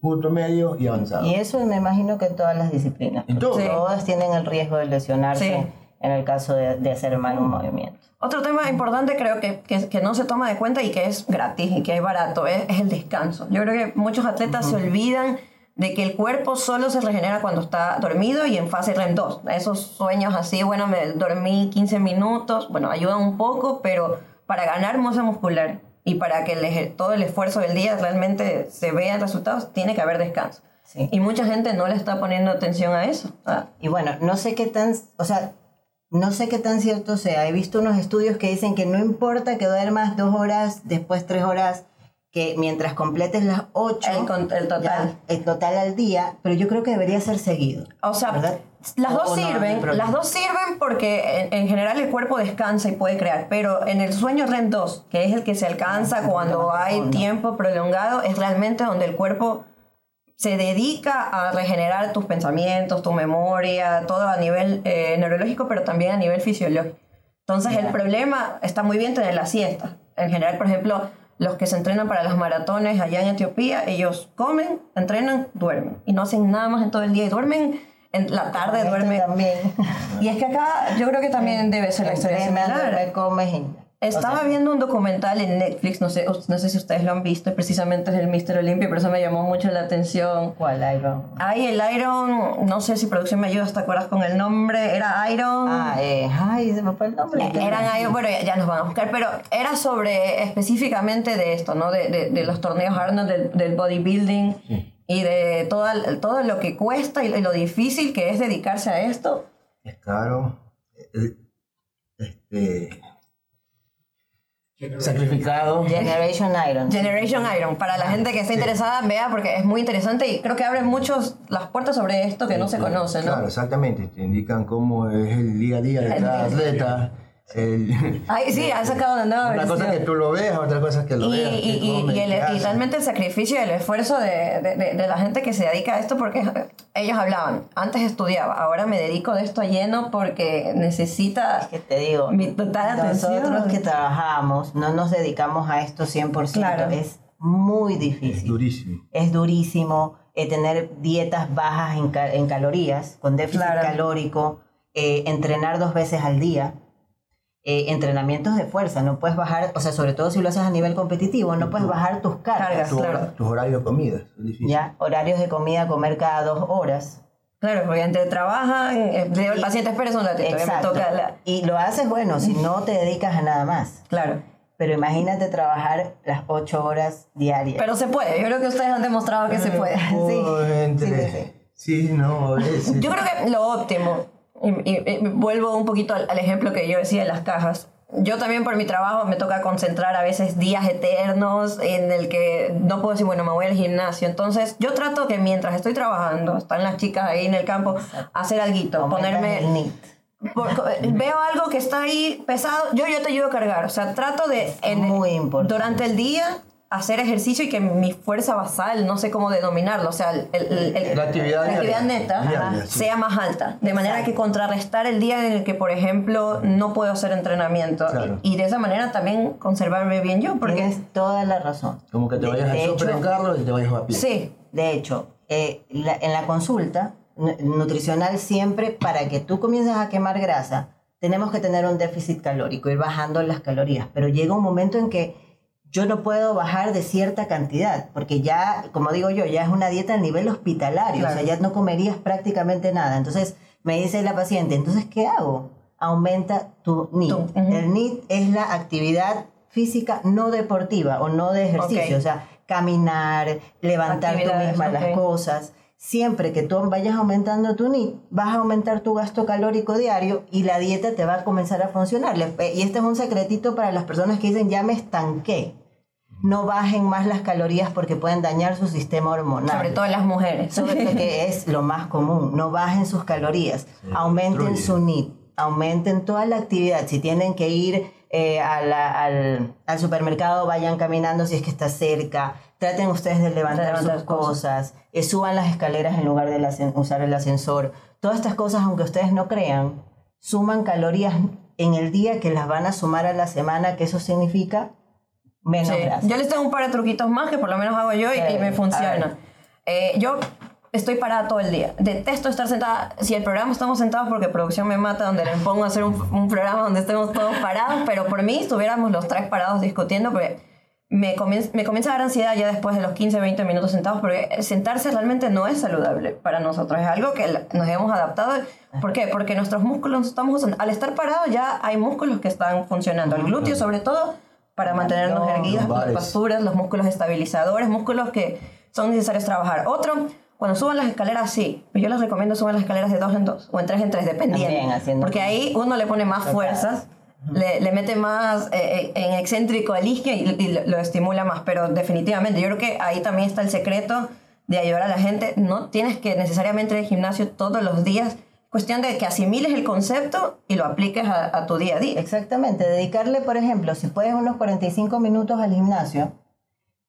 punto medio y avanzado. Y eso me imagino que en todas las disciplinas. En porque todo. Sí. Todas tienen el riesgo de lesionarse Sí. en el caso de, de hacer mal un movimiento. Otro tema importante creo que, que, que no se toma de cuenta y que es gratis y que es barato es, es el descanso. Yo creo que muchos atletas se olvidan de que el cuerpo solo se regenera cuando está dormido y en fase REM 2. Esos sueños así, bueno, me dormí 15 minutos, bueno, ayudan un poco, pero para ganar masa muscular y para que el todo el esfuerzo del día realmente se vean resultados, tiene que haber descanso. Sí. Y mucha gente no le está poniendo atención a eso. Ah, Y bueno, no sé qué tan, o sea, no sé qué tan cierto sea. He visto unos estudios que dicen que no importa que duermas dos horas, después tres horas, que mientras completes las ocho, El con- el total. ya, el total al día, pero yo creo que debería ser seguido. O sea, ¿verdad? las O- dos o no hay sirven, problema. las dos sirven porque en, en general el cuerpo descansa y puede crear, pero en el sueño REM 2, que es el que se alcanza cuando hay tiempo prolongado, es realmente donde el cuerpo se dedica a regenerar tus pensamientos, tu memoria, todo a nivel eh, neurológico, pero también a nivel fisiológico. Entonces el problema está muy bien tener la siesta. En general, por ejemplo, los que se entrenan para las maratones allá en Etiopía, ellos comen, entrenan, duermen y no hacen nada más en todo el día y duermen en la tarde, Esto duermen. también. Y es que acá yo creo que también debe ser la historia Entrenas, similar. duermes, comes y- Estaba o sea, viendo un documental en Netflix, no sé, no sé si ustedes lo han visto, precisamente es el Mr. Olympia, pero eso me llamó mucho la atención. ¿Cuál Iron? Hay el Iron, no sé si producción me ayuda, ¿te acuerdas con el nombre? Era Iron. Ah, eh, ay, se me fue el nombre. Eran Iron, bueno, ya, ya nos van a buscar, pero era sobre específicamente de esto, ¿no? De, de, de los torneos Arnold, del, del bodybuilding y de toda, todo lo que cuesta y lo difícil que es dedicarse a esto. Es caro. eh, Este, sacrificado. Generation Iron. Generation Iron, para la gente que esté interesada, vea porque es muy interesante y creo que abre muchos las puertas sobre esto que no se conoce, ¿no? Claro, exactamente. Te indican cómo es el día a día de cada atleta. El- Ay, sí, ha sacado una nueva una cosa versión. que tú lo veas, otra cosa que lo y, veas. y, y- y el- y realmente el sacrificio y el esfuerzo de, de- de- de la gente que se dedica a esto, porque ellos hablaban, antes estudiaba, ahora me dedico de esto a lleno porque necesita... que te digo, Mi total nosotros atención. que trabajamos, no nos dedicamos a esto 100%, Claro. es muy Es difícil. durísimo. Es durísimo eh, tener dietas bajas en, ca- en calorías, con déficit Claro. calórico, eh, entrenar dos veces al día, eh, entrenamientos de fuerza, no puedes bajar, o sea, sobre todo si lo haces a nivel competitivo, no puedes bajar tus cargas, Cargas. Tu claro. Tus horarios de comida. Es difícil. ya, horarios de comida, comer cada dos horas. Claro, porque entre trabajan, eh, le digo al paciente, espérese un ratito, me Exacto. toca la... Y lo haces, bueno, si no te dedicas a nada más. Claro. Pero imagínate trabajar las ocho horas diarias. Pero se puede, yo creo que ustedes han demostrado que se puede. Oh, entre- sí, sí, Sí, no. Yo creo que lo óptimo, y, y- y vuelvo un poquito al, al ejemplo que yo decía de las cajas. Yo también por mi trabajo me toca concentrar a veces días eternos en el que no puedo decir, bueno, me voy al gimnasio. Entonces yo trato que mientras estoy trabajando, están las chicas ahí en el campo, hacer algo, ponerme... Por- veo algo que está ahí pesado, yo, yo te ayudo a cargar. O sea, trato de... en- Muy importante. Durante el día hacer ejercicio y que mi fuerza basal, no sé cómo denominarlo, o sea, el- el- el- La actividad diaria. neta Diaria, sí. sea más alta. De manera que contrarrestar el día en el que, por ejemplo, no puedo hacer entrenamiento. Claro. Y, y de esa manera también conservarme bien yo, porque Tienes toda la razón. Como que te De- vayas de al súper hecho- en carro y te vayas a pie. sí, De hecho, eh, la- en la consulta nu- nutricional siempre para que tú comiences a quemar grasa, tenemos que tener un déficit calórico, ir bajando las calorías, pero llega un momento en que yo no puedo bajar de cierta cantidad, porque ya, como digo yo, ya es una dieta a nivel hospitalario, Claro. o sea, ya no comerías prácticamente nada. Entonces, me dice la paciente, entonces, ¿qué hago? Aumenta tu NIT. Tu- ujú. El NIT es la actividad física no deportiva o no de ejercicio, Ok. o sea, caminar, levantar tú misma las ok. cosas. Siempre que tú vayas aumentando tu NIT, vas a aumentar tu gasto calórico diario y la dieta te va a comenzar a funcionar. Eh, Y este es un secretito para las personas que dicen, ya me estanqué. No bajen más las calorías porque pueden dañar su sistema hormonal. sobre todo las mujeres. Sobre todo que es lo más común. No bajen sus calorías, aumenten su NIT, aumenten toda la actividad. Si tienen que ir eh, a la- al, al supermercado, vayan caminando si es que está cerca. Traten ustedes de levantar, levantar sus cosas. cosas. eh, suban las escaleras en lugar de usar el ascensor. Todas estas cosas, aunque ustedes no crean, suman calorías en el día que las van a sumar a la semana, que eso significa menos Sí. grasa. Yo les tengo un par de truquitos más que por lo menos hago yo y, Sí, y me funciona. Eh, yo estoy parada todo el día. Detesto estar sentada. Si el programa estamos sentados porque producción me mata, donde le pongo a hacer un, un programa donde estemos todos parados, pero por mí estuviéramos los tres parados discutiendo, porque me comienza, me comienza a dar ansiedad ya después de los 15, 20 minutos sentados, porque sentarse realmente no es saludable para nosotros. Es algo que nos hemos adaptado. ¿Por qué? Porque nuestros músculos estamos usando. Al estar parados ya hay músculos que están funcionando. El glúteo sobre todo para mantenernos erguidas, las posturas, los músculos estabilizadores, músculos que son necesarios trabajar. Otro, cuando suban las escaleras, sí. Yo les recomiendo suban las escaleras de dos en dos o en tres en tres, dependiendo. También haciendo- Porque ahí uno le pone más fuerzas, le, le mete más eh, eh, en excéntrico al isquio y, y lo, lo estimula más. Pero definitivamente, yo creo que ahí también está el secreto de ayudar a la gente. No tienes que necesariamente ir al gimnasio todos los días. Cuestión de que asimiles el concepto y lo apliques a, a tu día a día. Exactamente, dedicarle, por ejemplo, si puedes unos 45 minutos al gimnasio,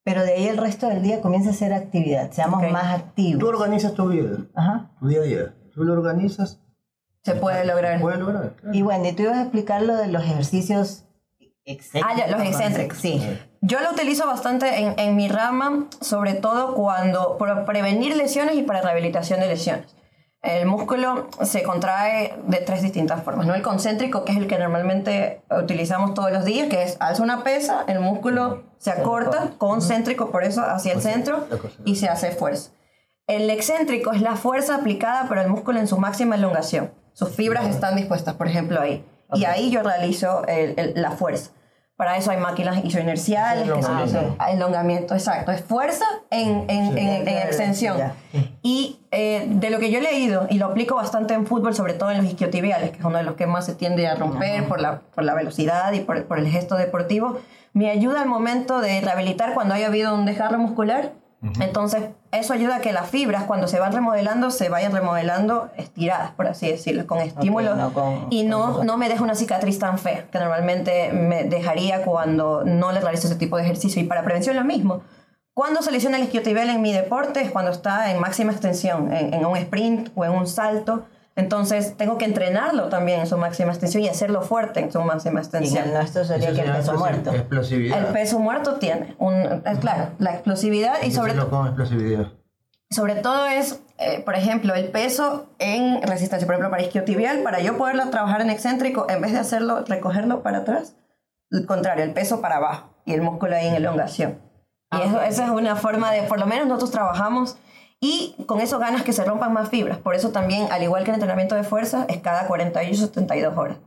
pero de ahí el resto del día comienza a hacer actividad, seamos más Tú activos. organizas tu vida, Ajá. tu día a día. Tú lo organizas, Se puede lograr. puedes lograr. claro. Y bueno, y tú ibas a explicar lo de los ejercicios excéntricos. Ah, ya, los excéntricos. Sí. Yo lo utilizo bastante en, en mi rama, sobre todo cuando para prevenir lesiones y para rehabilitación de lesiones. El músculo se contrae de tres distintas formas, ¿no? El concéntrico, que es el que normalmente utilizamos todos los días, que es alza una pesa, el músculo se acorta, concéntrico por eso hacia el centro y se hace fuerza. El excéntrico es la fuerza aplicada por el músculo en su máxima elongación. Sus fibras están dispuestas, por ejemplo, ahí. Y ahí yo realizo el- el- la fuerza. Para eso hay máquinas isoinerciales, que son Elongamiento. exacto. Es fuerza en, en- en- en extensión. Ya. Y eh, de lo que yo he leído, y lo aplico bastante en fútbol, sobre todo en los isquiotibiales, que es uno de los que más se tiende a romper por, la, por la velocidad y por, por el gesto deportivo, me ayuda al momento de rehabilitar cuando haya habido un desgarro muscular. Entonces, eso ayuda a que las fibras, cuando se van remodelando, se vayan remodelando estiradas, por así decirlo, con estímulos. no con- y no, no me deja una cicatriz tan fea, que normalmente me dejaría cuando no le realizo ese tipo de ejercicio. Y para prevención lo mismo. Cuando se lesiona el isquiotibial en mi deporte es cuando está en máxima extensión, en, en un sprint o en un salto. Entonces tengo que entrenarlo también en su máxima extensión y hacerlo fuerte en su máxima Y extensión. el nuestro sería Eso que el peso muerto. Explosividad. El peso muerto tiene, un, es claro, la explosividad y sobre, con explosividad. sobre todo es, eh, por ejemplo, el peso en resistencia, por ejemplo, para isquiotibial, para yo poderlo trabajar en excéntrico, en vez de hacerlo, recogerlo para atrás, al contrario, el peso para abajo y el músculo ahí en elongación. Y eso, esa es una forma de, por lo menos nosotros trabajamos y con eso ganas que se rompan más fibras. Por eso también, al igual que el entrenamiento de fuerza, es cada 48 72 horas.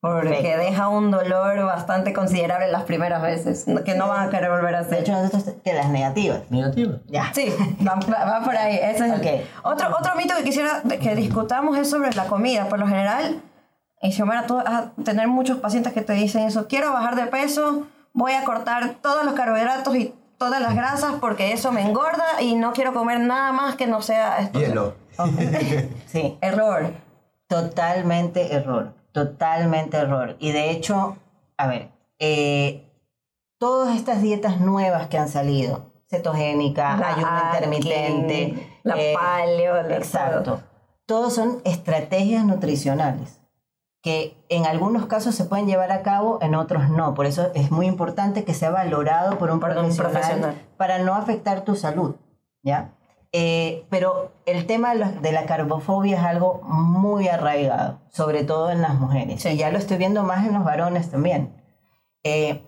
Porque Perfecto. deja un dolor bastante considerable las primeras veces, que no van a querer volver a De hacer. hecho, nosotros que las negativas. Negativa. Ya. Sí, va, va- por ahí. Ese es el- Ok. otro, otro mito que quisiera de- que discutamos es sobre la comida. Por lo general, y Xiomara, tú vas a tener muchos pacientes que te dicen eso. Quiero bajar de peso, voy a cortar todos los carbohidratos y todas las grasas porque eso me engorda y no quiero comer nada más que no sea esto. Hielo. Sí. Error. Totalmente error, totalmente error. Y de hecho, a ver, eh, todas estas dietas nuevas que han salido, cetogénica, La ayuno intermitente, la eh, paleo, la- exacto. Todos son estrategias nutricionales que en algunos casos se pueden llevar a cabo, en otros no. Por eso es muy importante que sea valorado por un, Por un profesional, profesional. para no afectar tu salud, ¿ya? Eh, pero el tema de la, de la carbofobia es algo muy arraigado, sobre todo en las mujeres. Sí. Y ya lo estoy viendo más en los varones también. Eh,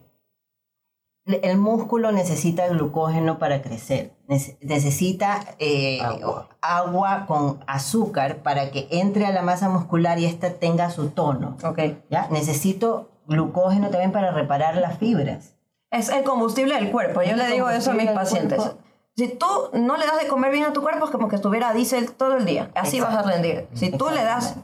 el músculo necesita glucógeno para crecer, Nece- necesita eh, Agua. agua con azúcar para que entre a la masa muscular y ésta tenga su tono. Ok. ¿ya? Necesito glucógeno también para reparar las fibras. Es el combustible del cuerpo. Yo le digo eso a mis pacientes. cuerpo. Si tú no le das de comer bien a tu cuerpo, es como que estuviera diésel todo el día. Así vas a rendir. Si tú le das,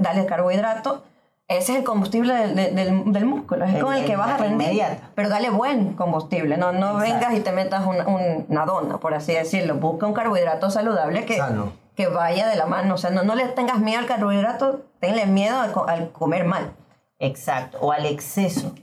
dale carbohidrato, ese es el combustible del, del- del- músculo. Es El- con el que vas a rendir. inmediata. Pero dale buen combustible. No, no Exacto. vengas y te metas una, una dona, por así decirlo. Busca un carbohidrato saludable que, Sano. que vaya de la mano. O sea, no, no le tengas miedo al carbohidrato, tenle miedo al, al comer mal. Exacto, o al exceso,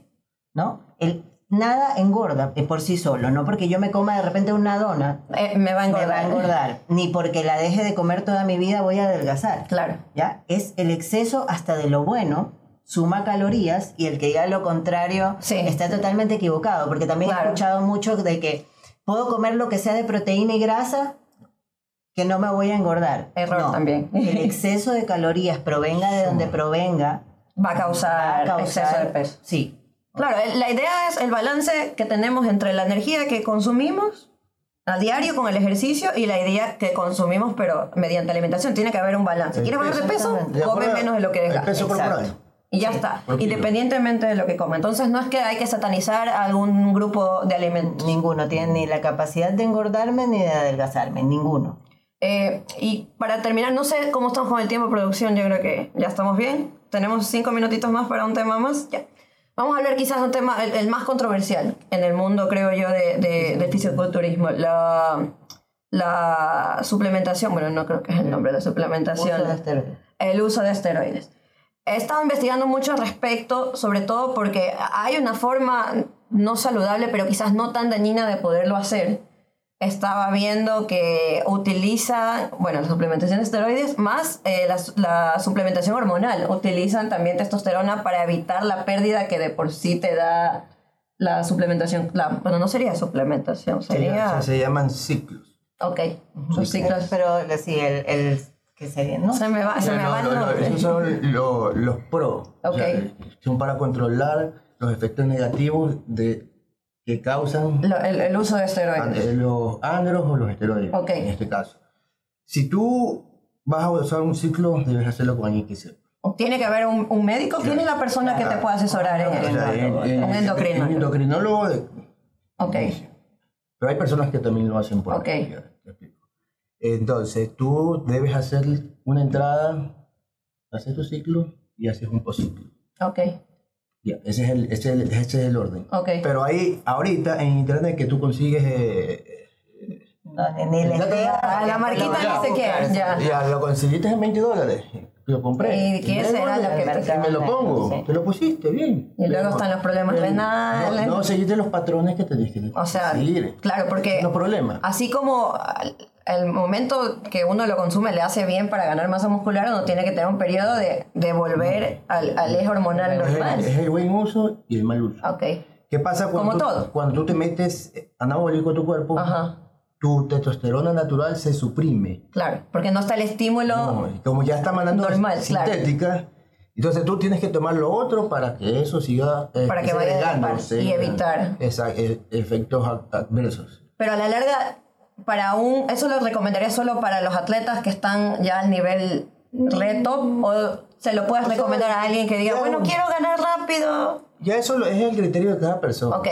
¿no? El, nada engorda eh, por sí solo, no porque yo me coma de repente una dona, Eh, me va a me engordar. va a engordar, ni porque la deje de comer toda mi vida voy a adelgazar. Claro. ¿Ya? Es el exceso hasta de lo bueno, suma calorías y el que diga lo contrario Sí. está totalmente equivocado, porque también he Claro. escuchado mucho de que puedo comer lo que sea de proteína y grasa que no me voy a engordar. Error No, también. El exceso de calorías provenga de donde provenga, Va a causar, va a exceso causar- de peso. Sí, Claro, la idea es el balance que tenemos entre la energía que consumimos a diario con el ejercicio y la idea que consumimos, pero mediante alimentación. Tiene que haber un balance. ¿Quieres bajar de peso? Come menos de lo que dejas. peso corporal. Y ya está, por kilo. independientemente de lo que coma. Entonces no es que hay que satanizar a algún grupo de alimentos. ninguno tiene ni la capacidad de engordarme ni de adelgazarme, ninguno. Eh, y para terminar, no sé cómo estamos con el tiempo de producción, yo creo que ya estamos bien. Tenemos cinco minutitos más para un tema más. Ya. Vamos a hablar quizás de un tema, el, el más controversial en el mundo, creo yo, de, de, del fisiculturismo. La, la suplementación, bueno, no creo que es el nombre la suplementación. Uso de esteroides. El uso de esteroides. He estado investigando mucho al respecto, sobre todo porque hay una forma no saludable, pero quizás no tan dañina de poderlo hacer. Estaba viendo que utiliza, bueno, la suplementación de esteroides más eh, la, la suplementación hormonal. Utilizan también testosterona para evitar la pérdida que de por sí te da la suplementación. La, bueno, no sería suplementación, Se, sería... se llaman ciclos. Ok, son ciclos. Pero sí, el, el que sería, ¿no? Se me va, se me No, va el no, no, nombre. esos son lo- los pros. Ok. son para controlar los efectos negativos de, que causan Lo- el, el uso de esteroides. los andros o los esteroides, Ok. en este caso. Si tú vas a usar un ciclo, debes hacerlo con alguien que sepa. Tiene que haber un, un médico. ¿Quién es la persona que te puede asesorar en sea, en- en- Un endocrinólogo. Un endocrinólogo, de- Ok. pero hay personas que también lo hacen por Ok. explico. Entonces, tú debes hacer una entrada, haces tu ciclo y haces un postciclo. Ok. Ya, ese es el, ese es el, ese es el orden. Pero ahí, ahorita en internet que tú consigues, eh, No, ni- les Ah, la porque marquita no sé qué. Ya. ya lo conseguiste en 20 dólares. Lo compré. ¿Y qué luego será lo que y me lo pongo. Sí. Te lo pusiste, bien. Y luego están los problemas renales. No, no seguiste los patrones que tenías que O sea, seguir. claro, porque No problema. así como el momento que uno lo consume le hace bien para ganar masa muscular, uno tiene que tener un periodo de, de volver al, al eje hormonal Es el, es normal. el buen uso y el mal uso. Ok. ¿Qué pasa cuando, Como tú, todo. cuando tú te metes anabólico a tu cuerpo? Ajá. Tu testosterona natural se suprime. Claro, porque no está el estímulo. No, como ya está mandando Normal, claro. sintética, entonces tú tienes que tomar lo otro para que eso siga eh, Para que vaya y evitar. Esa- e- efectos ad- adversos. Pero a la larga, para un, eso lo recomendaría solo para los atletas que están ya al nivel reto o se lo puedes O sea, recomendar a alguien que diga, ya bueno, quiero ganar rápido. Ya eso es el criterio de cada persona. Ok.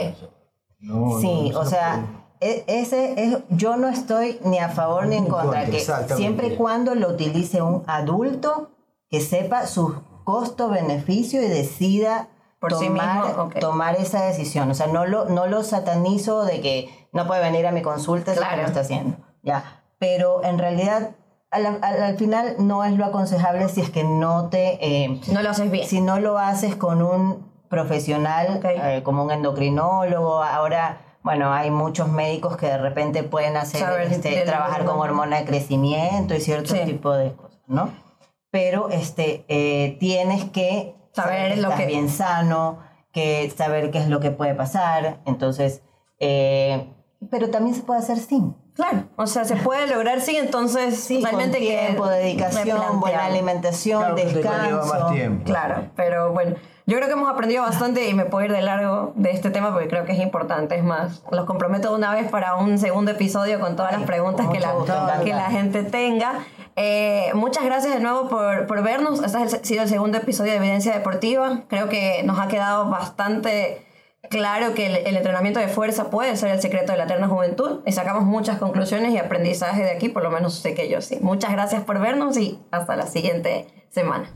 No, Sí, no, o sea, ese es, yo no estoy ni a favor ni en contra, contra, que siempre y cuando lo utilice un adulto que sepa su costo-beneficio y decida Por sí tomar, mismo, ok. tomar esa decisión. O sea, no lo, no lo satanizo de que no puede venir a mi consulta si Claro. no lo está haciendo. Ya. Pero en realidad, al, al- al final no es lo aconsejable si es que no te... eh, No lo haces bien. si no lo haces con un profesional, Ok. eh, como un endocrinólogo. Ahora, bueno, hay muchos médicos que de repente pueden hacer, Saber este, trabajar con hormona. de crecimiento y cierto Sí. tipo de cosas, ¿no? Pero este, eh, tienes que Saber lo estás que- bien sano, que saber qué es lo que puede pasar. Entonces, eh, pero también se puede hacer sin. Claro, o sea, se puede lograr, sí, entonces Sí, realmente con que tiempo, dedicación, buena alimentación, Claro descanso. más tiempo. Claro, pero bueno, yo creo que hemos aprendido bastante y me puedo ir de largo de este tema porque creo que es importante. Es más, los comprometo de una vez para un segundo episodio con todas las preguntas que la, gusto, que la gente tenga. Eh, muchas gracias de nuevo por, por vernos. Este ha sido el segundo episodio de Evidencia Deportiva. Creo que nos ha quedado bastante claro que el, entrenamiento de fuerza puede ser el secreto de la eterna juventud y sacamos muchas conclusiones y aprendizaje de aquí, por lo menos sé que yo sí. Muchas gracias por vernos y hasta la siguiente semana.